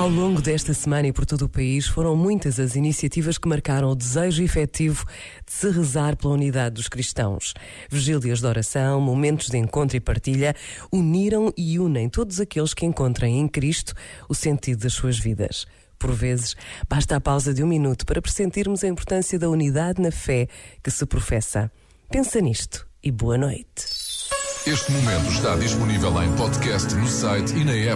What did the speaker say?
Ao longo desta semana e por todo o país, foram muitas as iniciativas que marcaram o desejo efetivo de se rezar pela unidade dos cristãos. Vigílias de oração, momentos de encontro e partilha uniram e unem todos aqueles que encontrem em Cristo o sentido das suas vidas. Por vezes, basta a pausa de um minuto para pressentirmos a importância da unidade na fé que se professa. Pensa nisto e boa noite. Este momento está disponível em podcast no site e na app.